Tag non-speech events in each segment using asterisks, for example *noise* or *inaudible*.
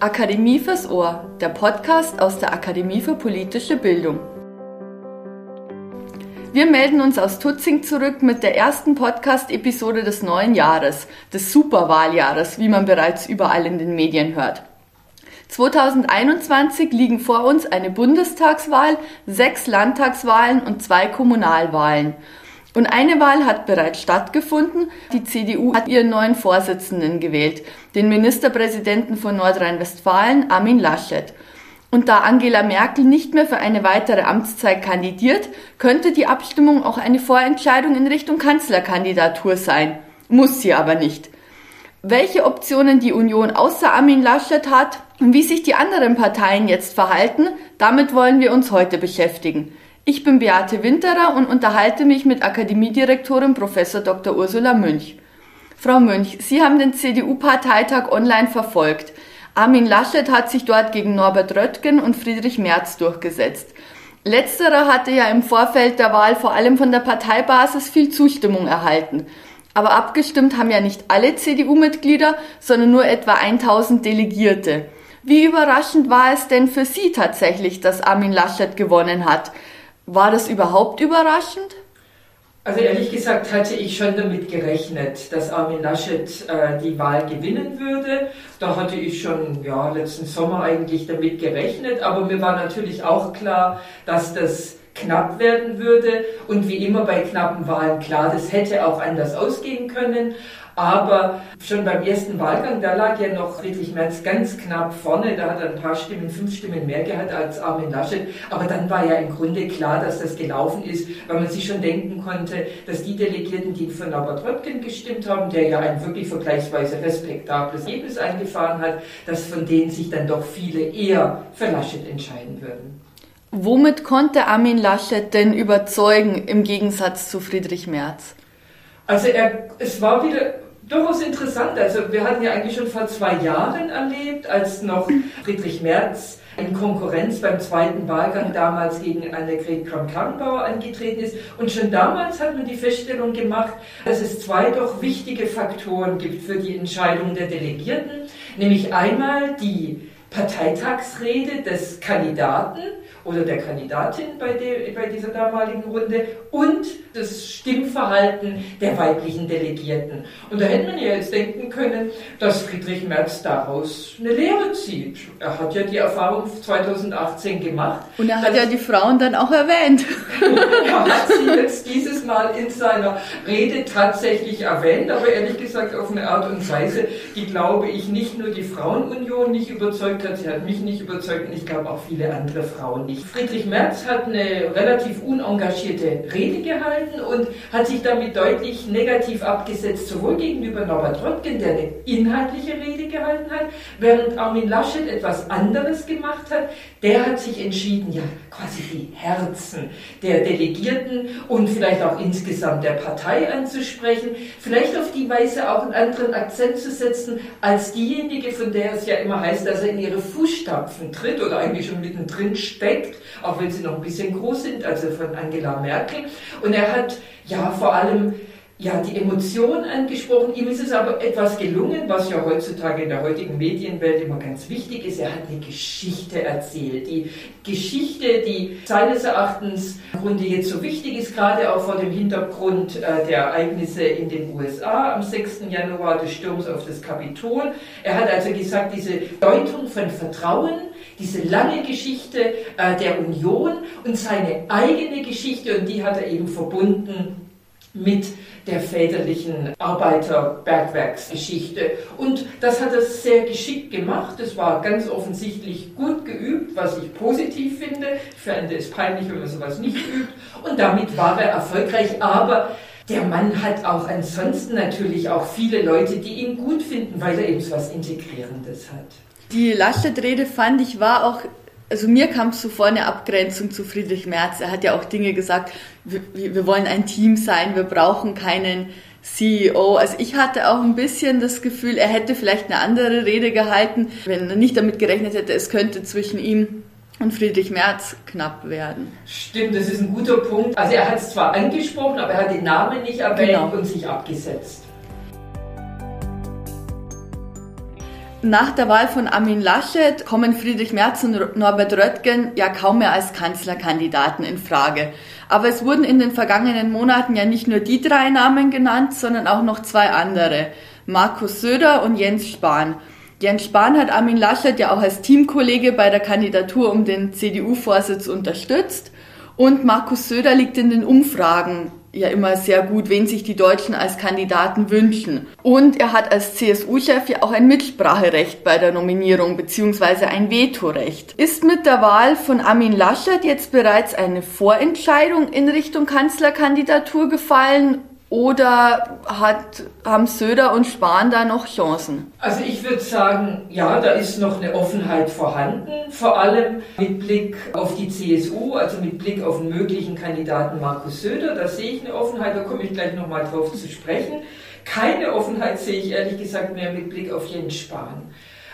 Akademie fürs Ohr, der Podcast aus der Akademie für politische Bildung. Wir melden uns aus Tutzing zurück mit der ersten Podcast-Episode des neuen Jahres, des Superwahljahres, wie man bereits überall in den Medien hört. 2021 liegen vor uns eine Bundestagswahl, sechs Landtagswahlen und zwei Kommunalwahlen. Und eine Wahl hat bereits stattgefunden. Die CDU hat ihren neuen Vorsitzenden gewählt, den Ministerpräsidenten von Nordrhein-Westfalen, Armin Laschet. Und da Angela Merkel nicht mehr für eine weitere Amtszeit kandidiert, könnte die Abstimmung auch eine Vorentscheidung in Richtung Kanzlerkandidatur sein. Muss sie aber nicht. Welche Optionen die Union außer Armin Laschet hat und wie sich die anderen Parteien jetzt verhalten, damit wollen wir uns heute beschäftigen. Ich bin Beate Winterer und unterhalte mich mit Akademiedirektorin Prof. Dr. Ursula Münch. Frau Münch, Sie haben den CDU-Parteitag online verfolgt. Armin Laschet hat sich dort gegen Norbert Röttgen und Friedrich Merz durchgesetzt. Letzterer hatte ja im Vorfeld der Wahl vor allem von der Parteibasis viel Zustimmung erhalten. Aber abgestimmt haben ja nicht alle CDU-Mitglieder, sondern nur etwa 1000 Delegierte. Wie überraschend war es denn für Sie tatsächlich, dass Armin Laschet gewonnen hat? War das überhaupt überraschend? Also ehrlich gesagt hatte ich schon damit gerechnet, dass Armin Laschet äh, die Wahl gewinnen würde. Da hatte ich schon ja, letzten Sommer eigentlich damit gerechnet, aber mir war natürlich auch klar, dass das knapp werden würde. Und wie immer bei knappen Wahlen klar, das hätte auch anders ausgehen können. Aber schon beim ersten Wahlgang, da lag ja noch Friedrich Merz ganz knapp vorne. Da hat er ein paar Stimmen, fünf Stimmen mehr gehabt als Armin Laschet. Aber dann war ja im Grunde klar, dass das gelaufen ist, weil man sich schon denken konnte, dass die Delegierten, die für Norbert Röttgen gestimmt haben, der ja ein wirklich vergleichsweise respektables Ergebnis eingefahren hat, dass von denen sich dann doch viele eher für Laschet entscheiden würden. Womit konnte Armin Laschet denn überzeugen im Gegensatz zu Friedrich Merz? Also er, es war wieder durchaus interessant. Also wir hatten ja eigentlich schon vor zwei Jahren erlebt, als noch Friedrich Merz in Konkurrenz beim zweiten Wahlgang damals gegen Annegret Kramp-Karrenbauer angetreten ist. Und schon damals hat man die Feststellung gemacht, dass es zwei doch wichtige Faktoren gibt für die Entscheidung der Delegierten, nämlich einmal die Parteitagsrede des Kandidaten, oder der Kandidatin bei, de, bei dieser damaligen Runde und das Stimmverhalten der weiblichen Delegierten. Und da hätte man ja jetzt denken können, dass Friedrich Merz daraus eine Lehre zieht. Er hat ja die Erfahrung 2018 gemacht. Und er hat ja die Frauen dann auch erwähnt. *laughs* er hat sie jetzt dieses Mal in seiner Rede tatsächlich erwähnt, aber ehrlich gesagt auf eine Art und Weise, die glaube ich nicht nur die Frauenunion nicht überzeugt hat, sie hat mich nicht überzeugt und ich glaube auch viele andere Frauen nicht. Friedrich Merz hat eine relativ unengagierte Rede gehalten und hat sich damit deutlich negativ abgesetzt, sowohl gegenüber Norbert Röttgen, der eine inhaltliche Rede gehalten hat, während Armin Laschet etwas anderes gemacht hat. Der hat sich entschieden, ja, quasi die Herzen der Delegierten und vielleicht auch insgesamt der Partei anzusprechen, vielleicht auf die Weise auch einen anderen Akzent zu setzen als diejenige, von der es ja immer heißt, dass er in ihre Fußstapfen tritt oder eigentlich schon mittendrin steckt auch wenn sie noch ein bisschen groß sind, also von Angela Merkel. Und er hat ja vor allem ja, die Emotion angesprochen. Ihm ist es aber etwas gelungen, was ja heutzutage in der heutigen Medienwelt immer ganz wichtig ist. Er hat eine Geschichte erzählt. Die Geschichte, die seines Erachtens im Grunde jetzt so wichtig ist, gerade auch vor dem Hintergrund äh, der Ereignisse in den USA am 6. Januar des Sturms auf das Kapitol. Er hat also gesagt, diese Deutung von Vertrauen, diese lange Geschichte äh, der Union und seine eigene Geschichte, und die hat er eben verbunden mit der väterlichen Arbeiterbergwerksgeschichte. Und das hat er sehr geschickt gemacht. Es war ganz offensichtlich gut geübt, was ich positiv finde. Ich finde es peinlich, wenn man sowas nicht übt. Und damit war er erfolgreich. Aber der Mann hat auch ansonsten natürlich auch viele Leute, die ihn gut finden, weil er eben so was Integrierendes hat. Die Laschet-Rede fand ich war auch also mir kam zuvor eine Abgrenzung zu Friedrich Merz. Er hat ja auch Dinge gesagt, wir, wir, wollen ein Team sein, wir brauchen keinen CEO. Also ich hatte auch ein bisschen das Gefühl, er hätte vielleicht eine andere Rede gehalten, wenn er nicht damit gerechnet hätte, es könnte zwischen ihm und Friedrich Merz knapp werden. Stimmt, das ist ein guter Punkt. Also er hat es zwar angesprochen, aber er hat den Namen nicht erwähnt genau. und sich abgesetzt. Nach der Wahl von Armin Laschet kommen Friedrich Merz und Norbert Röttgen ja kaum mehr als Kanzlerkandidaten in Frage. Aber es wurden in den vergangenen Monaten ja nicht nur die drei Namen genannt, sondern auch noch zwei andere. Markus Söder und Jens Spahn. Jens Spahn hat Armin Laschet ja auch als Teamkollege bei der Kandidatur um den CDU-Vorsitz unterstützt. Und Markus Söder liegt in den Umfragen ja immer sehr gut, wen sich die Deutschen als Kandidaten wünschen. Und er hat als CSU-Chef ja auch ein Mitspracherecht bei der Nominierung bzw. ein Vetorecht. Ist mit der Wahl von Armin Laschet jetzt bereits eine Vorentscheidung in Richtung Kanzlerkandidatur gefallen oder hat, haben Söder und Spahn da noch Chancen? Also ich würde sagen, ja, da ist noch eine Offenheit vorhanden, vor allem mit Blick auf die CSU, also mit Blick auf den möglichen Kandidaten Markus Söder. Da sehe ich eine Offenheit, da komme ich gleich nochmal drauf zu sprechen. Keine Offenheit sehe ich ehrlich gesagt mehr mit Blick auf Jens Spahn.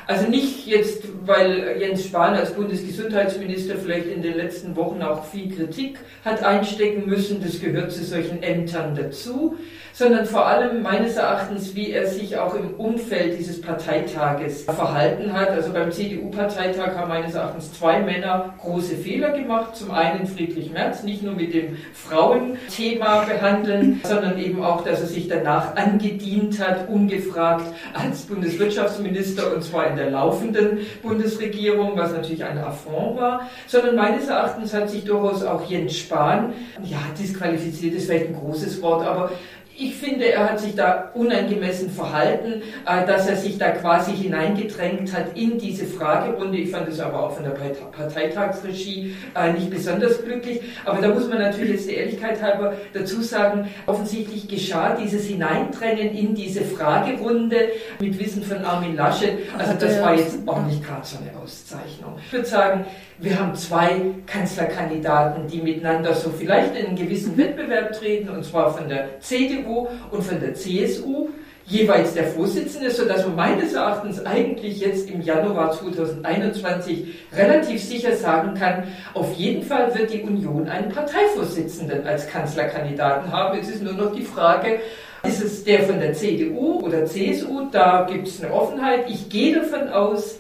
Also nicht jetzt, weil Jens Spahn als Bundesgesundheitsminister vielleicht in den letzten Wochen auch viel Kritik hat einstecken müssen, das gehört zu solchen Ämtern dazu, sondern vor allem meines Erachtens, wie er sich auch im Umfeld dieses Parteitages verhalten hat. Also beim CDU-Parteitag haben meines Erachtens zwei Männer große Fehler gemacht. Zum einen Friedrich Merz, nicht nur mit dem Frauenthema behandeln, sondern eben auch, dass er sich danach angedient hat, ungefragt als Bundeswirtschaftsminister und zwar in der laufenden Bundesregierung, was natürlich ein Affront war, sondern meines Erachtens hat sich durchaus auch Jens Spahn, ja, disqualifiziert ist vielleicht ein großes Wort, aber ich finde, er hat sich da unangemessen verhalten, äh, dass er sich da quasi hineingedrängt hat in diese Fragerunde. Ich fand es aber auch von der Parteitagsregie äh, nicht besonders glücklich. Aber da muss man natürlich jetzt der Ehrlichkeit halber dazu sagen, offensichtlich geschah dieses Hineindrängen in diese Fragerunde mit Wissen von Armin Laschet. Also das war jetzt auch nicht gerade so eine Auszeichnung. Ich würde sagen, wir haben zwei Kanzlerkandidaten, die miteinander so vielleicht in einen gewissen Wettbewerb treten, und zwar von der CDU und von der CSU, jeweils der Vorsitzende, sodass man meines Erachtens eigentlich jetzt im Januar 2021 relativ sicher sagen kann, auf jeden Fall wird die Union einen Parteivorsitzenden als Kanzlerkandidaten haben. Jetzt ist nur noch die Frage, ist es der von der CDU oder CSU? Da gibt es eine Offenheit. Ich gehe davon aus,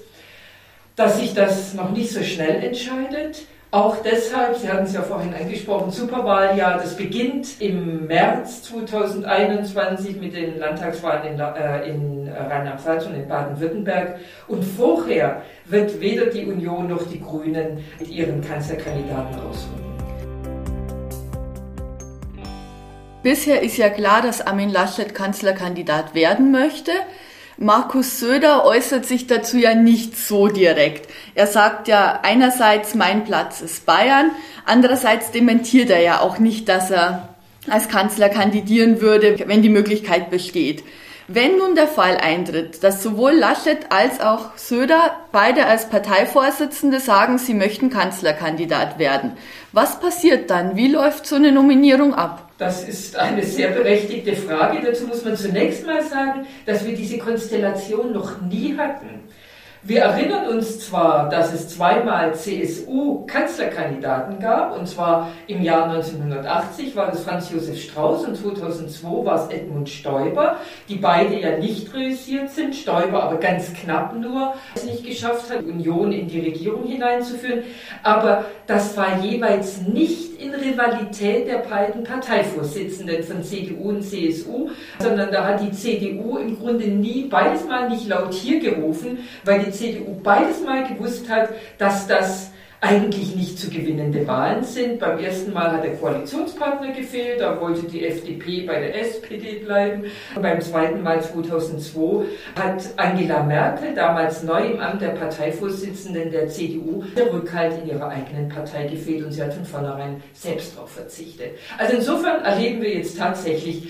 dass sich das noch nicht so schnell entscheidet. Auch deshalb, Sie hatten es ja vorhin angesprochen, Superwahljahr, das beginnt im März 2021 mit den Landtagswahlen in, äh, in Rheinland-Pfalz und in Baden-Württemberg. Und vorher wird weder die Union noch die Grünen mit ihren Kanzlerkandidaten rausholen. Bisher ist ja klar, dass Armin Laschet Kanzlerkandidat werden möchte. Markus Söder äußert sich dazu ja nicht so direkt. Er sagt ja einerseits, mein Platz ist Bayern, andererseits dementiert er ja auch nicht, dass er als Kanzler kandidieren würde, wenn die Möglichkeit besteht. Wenn nun der Fall eintritt, dass sowohl Laschet als auch Söder beide als Parteivorsitzende sagen, sie möchten Kanzlerkandidat werden, was passiert dann? Wie läuft so eine Nominierung ab? Das ist eine sehr berechtigte Frage. Dazu muss man zunächst mal sagen, dass wir diese Konstellation noch nie hatten. Wir erinnern uns zwar, dass es zweimal CSU-Kanzlerkandidaten gab, und zwar im Jahr 1980 war das Franz Josef Strauß und 2002 war es Edmund Stoiber, die beide ja nicht reüssiert sind, Stoiber aber ganz knapp nur es nicht geschafft hat, Union in die Regierung hineinzuführen. Aber das war jeweils nicht in Rivalität der beiden Parteivorsitzenden von CDU und CSU, sondern da hat die CDU im Grunde nie beides Mal nicht laut hier gerufen, weil die die CDU beides Mal gewusst hat, dass das eigentlich nicht zu gewinnende Wahlen sind. Beim ersten Mal hat der Koalitionspartner gefehlt, da wollte die FDP bei der SPD bleiben. Und beim zweiten Mal 2002 hat Angela Merkel, damals neu im Amt der Parteivorsitzenden der CDU, der Rückhalt in ihrer eigenen Partei gefehlt und sie hat von vornherein selbst darauf verzichtet. Also insofern erleben wir jetzt tatsächlich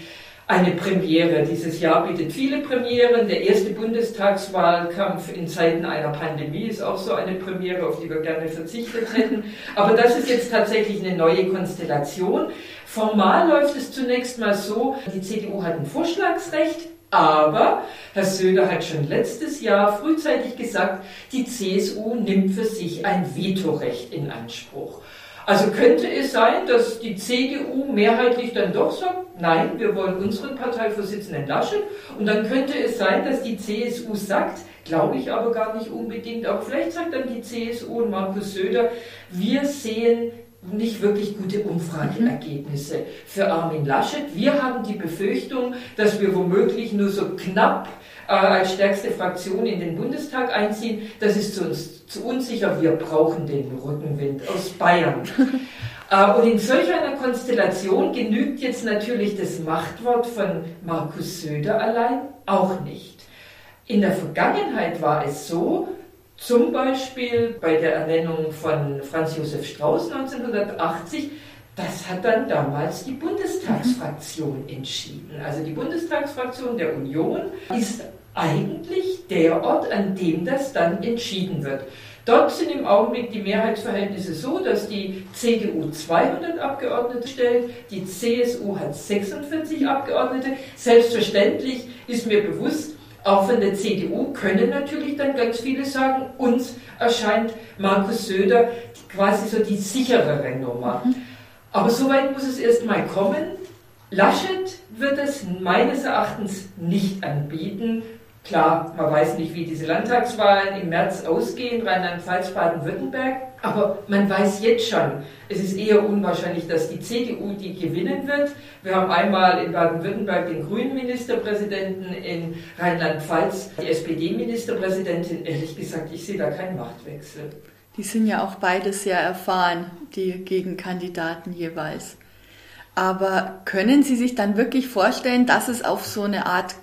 eine Premiere. Dieses Jahr bietet viele Premieren. Der erste Bundestagswahlkampf in Zeiten einer Pandemie ist auch so eine Premiere, auf die wir gerne verzichtet hätten. Aber das ist jetzt tatsächlich eine neue Konstellation. Formal läuft es zunächst mal so, die CDU hat ein Vorschlagsrecht, aber Herr Söder hat schon letztes Jahr frühzeitig gesagt, die CSU nimmt für sich ein Vetorecht in Anspruch. Also könnte es sein, dass die CDU mehrheitlich dann doch sagt, nein, wir wollen unseren Parteivorsitzenden Laschet. Und dann könnte es sein, dass die CSU sagt, glaube ich aber gar nicht unbedingt, aber vielleicht sagt dann die CSU und Markus Söder, wir sehen nicht wirklich gute Umfrageergebnisse für Armin Laschet. Wir haben die Befürchtung, dass wir womöglich nur so knapp äh, als stärkste Fraktion in den Bundestag einziehen. Das ist zu uns zu unsicher. Wir brauchen den Rückenwind aus Bayern. *laughs* äh, und in solch einer Konstellation genügt jetzt natürlich das Machtwort von Markus Söder allein auch nicht. In der Vergangenheit war es so, zum Beispiel bei der Ernennung von Franz Josef Strauß 1980, das hat dann damals die Bundestagsfraktion entschieden. Also die Bundestagsfraktion der Union ist eigentlich der Ort, an dem das dann entschieden wird. Dort sind im Augenblick die Mehrheitsverhältnisse so, dass die CDU 200 Abgeordnete stellt, die CSU hat 46 Abgeordnete. Selbstverständlich ist mir bewusst, auch von der CDU können natürlich dann ganz viele sagen, uns erscheint Markus Söder quasi so die sicherere Nummer. Mhm. Aber so weit muss es erstmal kommen. Laschet wird es meines Erachtens nicht anbieten. Klar, man weiß nicht, wie diese Landtagswahlen im März ausgehen, Rheinland-Pfalz, Baden-Württemberg. Aber man weiß jetzt schon, es ist eher unwahrscheinlich, dass die CDU die gewinnen wird. Wir haben einmal in Baden-Württemberg den grünen Ministerpräsidenten, in Rheinland-Pfalz die SPD-Ministerpräsidentin. Ehrlich gesagt, ich sehe da keinen Machtwechsel. Die sind ja auch beide sehr erfahren, die Gegenkandidaten jeweils. Aber können Sie sich dann wirklich vorstellen, dass es auf so eine Art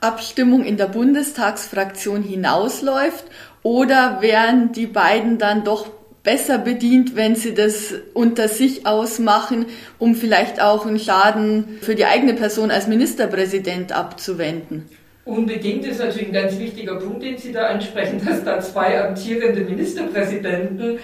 Kampfabstimmung in der Bundestagsfraktion hinausläuft oder wären die beiden dann doch besser bedient, wenn sie das unter sich ausmachen, um vielleicht auch einen Schaden für die eigene Person als Ministerpräsident abzuwenden? Unbedingt ist natürlich ein ganz wichtiger Punkt, den Sie da ansprechen, dass da zwei amtierende Ministerpräsidenten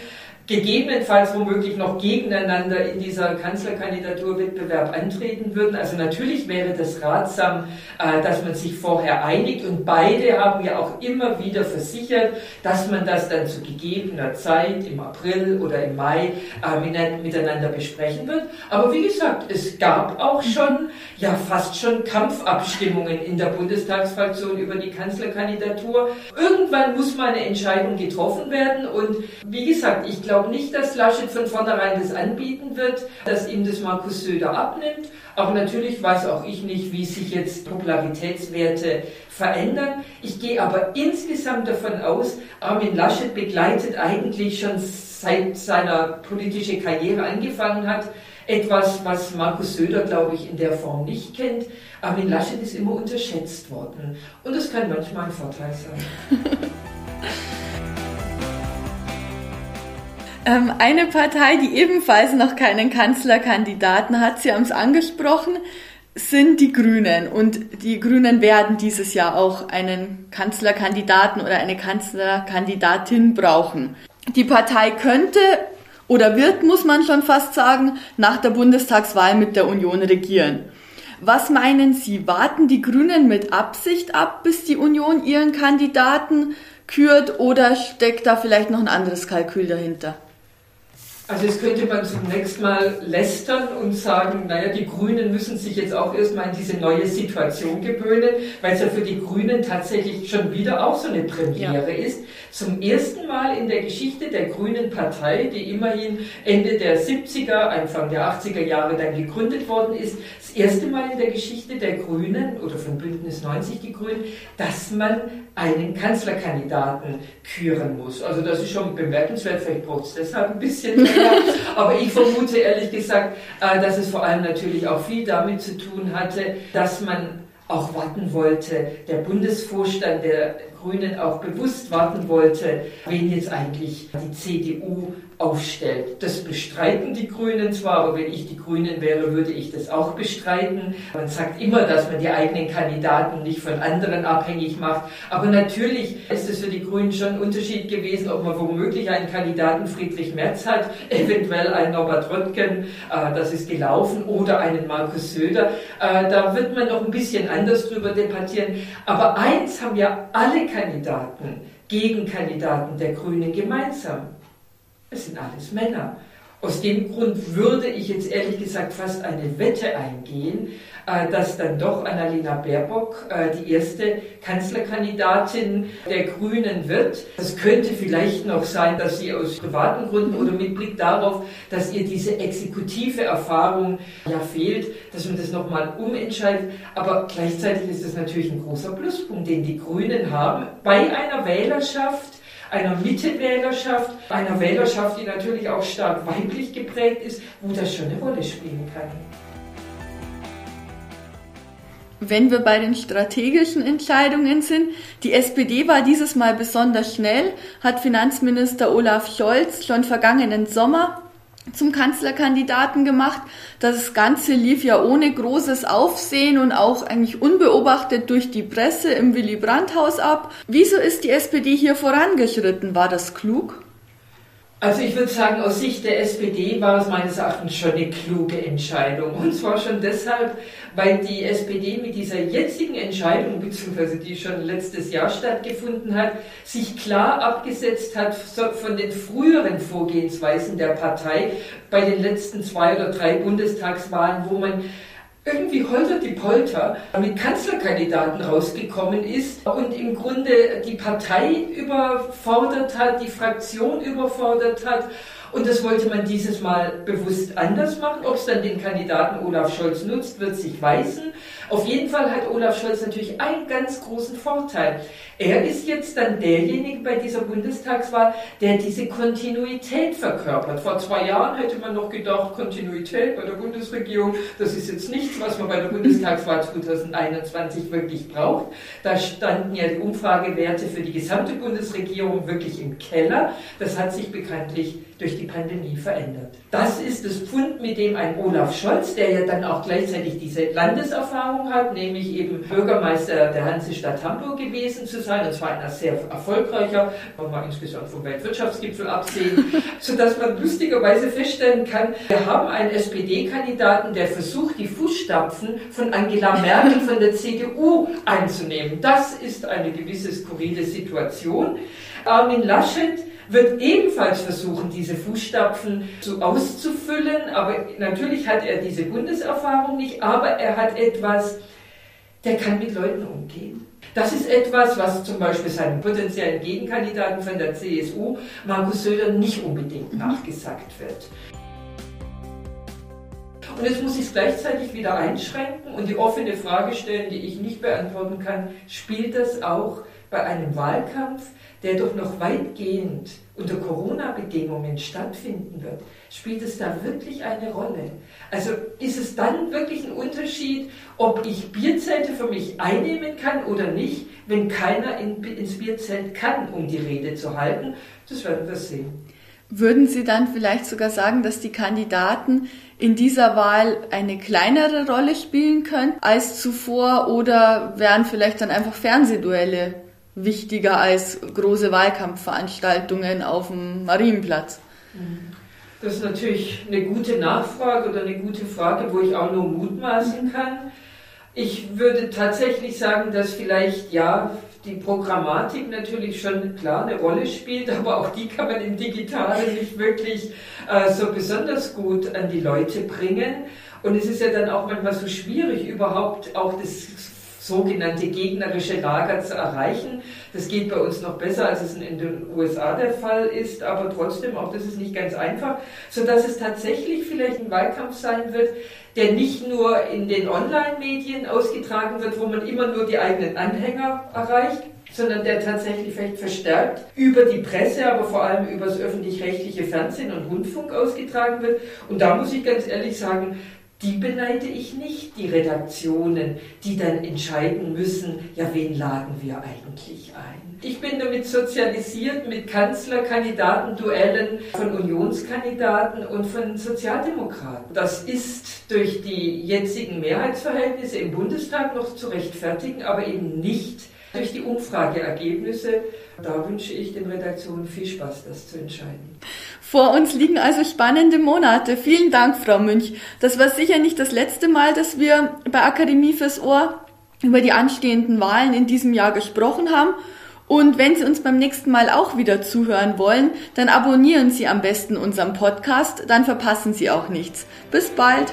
gegebenenfalls womöglich noch gegeneinander in dieser Kanzlerkandidaturwettbewerb antreten würden. Also natürlich wäre das ratsam, äh, dass man sich vorher einigt und beide haben ja auch immer wieder versichert, dass man das dann zu gegebener Zeit im April oder im Mai äh, miteinander besprechen wird. Aber wie gesagt, es gab auch schon, ja fast schon Kampfabstimmungen in der Bundestagsfraktion über die Kanzlerkandidatur. Irgendwann muss mal eine Entscheidung getroffen werden und wie gesagt, ich glaube, glaube nicht, dass Laschet von vornherein das anbieten wird, dass ihm das Markus Söder abnimmt. Aber natürlich weiß auch ich nicht, wie sich jetzt Popularitätswerte verändern. Ich gehe aber insgesamt davon aus, Armin Laschet begleitet eigentlich schon seit seiner politischen Karriere angefangen hat, etwas, was Markus Söder, glaube ich, in der Form nicht kennt. Armin Laschet ist immer unterschätzt worden. Und das kann manchmal ein Vorteil sein. *laughs* Ähm, eine Partei, die ebenfalls noch keinen Kanzlerkandidaten hat, Sie haben es angesprochen, sind die Grünen. Und die Grünen werden dieses Jahr auch einen Kanzlerkandidaten oder eine Kanzlerkandidatin brauchen. Die Partei könnte oder wird, muss man schon fast sagen, nach der Bundestagswahl mit der Union regieren. Was meinen Sie, warten die Grünen mit Absicht ab, bis die Union ihren Kandidaten kürt oder steckt da vielleicht noch ein anderes Kalkül dahinter? Also jetzt könnte man zunächst mal lästern und sagen, naja, die Grünen müssen sich jetzt auch erstmal in diese neue Situation gewöhnen, weil es ja für die Grünen tatsächlich schon wieder auch so eine Premiere ja. ist. Zum ersten Mal in der Geschichte der Grünen Partei, die immerhin Ende der 70er, Anfang der 80er Jahre dann gegründet worden ist, das erste Mal in der Geschichte der Grünen oder von Bündnis 90 die Grünen, dass man einen Kanzlerkandidaten küren muss. Also das ist schon bemerkenswert, vielleicht braucht es deshalb ein bisschen *laughs* aber ich vermute ehrlich gesagt, äh, dass es vor allem natürlich auch viel damit zu tun hatte, dass man auch warten wollte, der Bundesvorstand der Grünen auch bewusst warten wollte, wen jetzt eigentlich die CDU aufstellt. Das bestreiten die Grünen zwar, aber wenn ich die Grünen wäre, würde ich das auch bestreiten. Man sagt immer, dass man die eigenen Kandidaten nicht von anderen abhängig macht. Aber natürlich ist es für die Grünen schon ein Unterschied gewesen, ob man womöglich einen Kandidaten Friedrich Merz hat, *laughs* eventuell einen Norbert Röttgen, äh, das ist gelaufen, oder einen Markus Söder. Äh, da wird man noch ein bisschen anders drüber debattieren. Aber eins haben ja alle Kandidaten, Gegenkandidaten der Grünen gemeinsam. Es sind alles Männer. Aus dem Grund würde ich jetzt ehrlich gesagt fast eine Wette eingehen, äh, dass dann doch Annalena Baerbock äh, die erste Kanzlerkandidatin der Grünen wird. Es könnte vielleicht noch sein, dass sie aus privaten Gründen oder mit Blick darauf, dass ihr diese exekutive Erfahrung ja fehlt, dass man das nochmal umentscheidet. Aber gleichzeitig ist das natürlich ein großer Pluspunkt, den die Grünen haben bei einer Wählerschaft, einer Mittewählerschaft, einer Wählerschaft, die natürlich auch stark weiblich geprägt ist, wo das schon eine Rolle spielen kann. Wenn wir bei den strategischen Entscheidungen sind, die SPD war dieses Mal besonders schnell, hat Finanzminister Olaf Scholz schon vergangenen Sommer zum Kanzlerkandidaten gemacht. Das Ganze lief ja ohne großes Aufsehen und auch eigentlich unbeobachtet durch die Presse im Willy Brandt Haus ab. Wieso ist die SPD hier vorangeschritten? War das klug? Also ich würde sagen, aus Sicht der SPD war es meines Erachtens schon eine kluge Entscheidung. Und zwar schon deshalb, weil die SPD mit dieser jetzigen Entscheidung, beziehungsweise die schon letztes Jahr stattgefunden hat, sich klar abgesetzt hat von den früheren Vorgehensweisen der Partei bei den letzten zwei oder drei Bundestagswahlen, wo man irgendwie holter die Polter mit Kanzlerkandidaten rausgekommen ist und im Grunde die Partei überfordert hat, die Fraktion überfordert hat. Und das wollte man dieses Mal bewusst anders machen. Ob es dann den Kandidaten Olaf Scholz nutzt, wird sich weisen. Auf jeden Fall hat Olaf Scholz natürlich einen ganz großen Vorteil. Er ist jetzt dann derjenige bei dieser Bundestagswahl, der diese Kontinuität verkörpert. Vor zwei Jahren hätte man noch gedacht, Kontinuität bei der Bundesregierung, das ist jetzt nichts, was man bei der Bundestagswahl 2021 wirklich braucht. Da standen ja die Umfragewerte für die gesamte Bundesregierung wirklich im Keller. Das hat sich bekanntlich durch die Pandemie verändert. Das ist das Pfund, mit dem ein Olaf Scholz, der ja dann auch gleichzeitig diese Landeserfahrung hat, nämlich eben Bürgermeister der Hansestadt Hamburg gewesen zu sein, und zwar einer sehr erfolgreicher, wenn man insgesamt vom Weltwirtschaftsgipfel absehen, *laughs* sodass man lustigerweise feststellen kann, wir haben einen SPD-Kandidaten, der versucht, die Fußstapfen von Angela Merkel von der CDU einzunehmen. Das ist eine gewisse skurrile Situation. Armin Laschet wird ebenfalls versuchen, diese Fußstapfen so auszufüllen, aber natürlich hat er diese Bundeserfahrung nicht, aber er hat etwas, der kann mit Leuten umgehen. Das ist etwas, was zum Beispiel seinem potenziellen Gegenkandidaten von der CSU, Markus Söder, nicht unbedingt nachgesagt wird. Und jetzt muss ich es gleichzeitig wieder einschränken und die offene Frage stellen, die ich nicht beantworten kann, spielt das auch bei einem Wahlkampf, der doch noch weitgehend unter Corona-Bedingungen stattfinden wird, spielt es da wirklich eine Rolle? Also ist es dann wirklich ein Unterschied, ob ich Bierzelte für mich einnehmen kann oder nicht, wenn keiner in, ins Bierzelt kann, um die Rede zu halten? Das werden wir sehen. Würden Sie dann vielleicht sogar sagen, dass die Kandidaten in dieser Wahl eine kleinere Rolle spielen können als zuvor oder wären vielleicht dann einfach Fernsehduelle wichtiger als große Wahlkampfveranstaltungen auf dem Marienplatz? Das ist natürlich eine gute Nachfrage oder eine gute Frage, wo ich auch nur mutmaßen kann. Ich würde tatsächlich sagen, dass vielleicht ja die Programmatik natürlich schon klar eine Rolle spielt, aber auch die kann man im Digitalen nicht wirklich äh, so besonders gut an die Leute bringen. Und es ist ja dann auch manchmal so schwierig, überhaupt auch das sogenannte gegnerische Lager zu erreichen. Das geht bei uns noch besser, als es in den USA der Fall ist, aber trotzdem, auch das ist nicht ganz einfach, sodass es tatsächlich vielleicht ein Wahlkampf sein wird, der nicht nur in den Online-Medien ausgetragen wird, wo man immer nur die eigenen Anhänger erreicht, sondern der tatsächlich vielleicht verstärkt über die Presse, aber vor allem über das öffentlich-rechtliche Fernsehen und Rundfunk ausgetragen wird. Und da muss ich ganz ehrlich sagen, die beneide ich nicht, die Redaktionen, die dann entscheiden müssen, ja, wen laden wir eigentlich ein. Ich bin damit sozialisiert mit Kanzlerkandidaten-Duellen von Unionskandidaten und von Sozialdemokraten. Das ist durch die jetzigen Mehrheitsverhältnisse im Bundestag noch zu rechtfertigen, aber eben nicht durch die Umfrageergebnisse. Da wünsche ich den Redaktionen viel Spaß, das zu entscheiden. Vor uns liegen also spannende Monate. Vielen Dank, Frau Münch. Das war sicher nicht das letzte Mal, dass wir bei Akademie fürs Ohr über die anstehenden Wahlen in diesem Jahr gesprochen haben. Und wenn Sie uns beim nächsten Mal auch wieder zuhören wollen, dann abonnieren Sie am besten unseren Podcast, dann verpassen Sie auch nichts. Bis bald!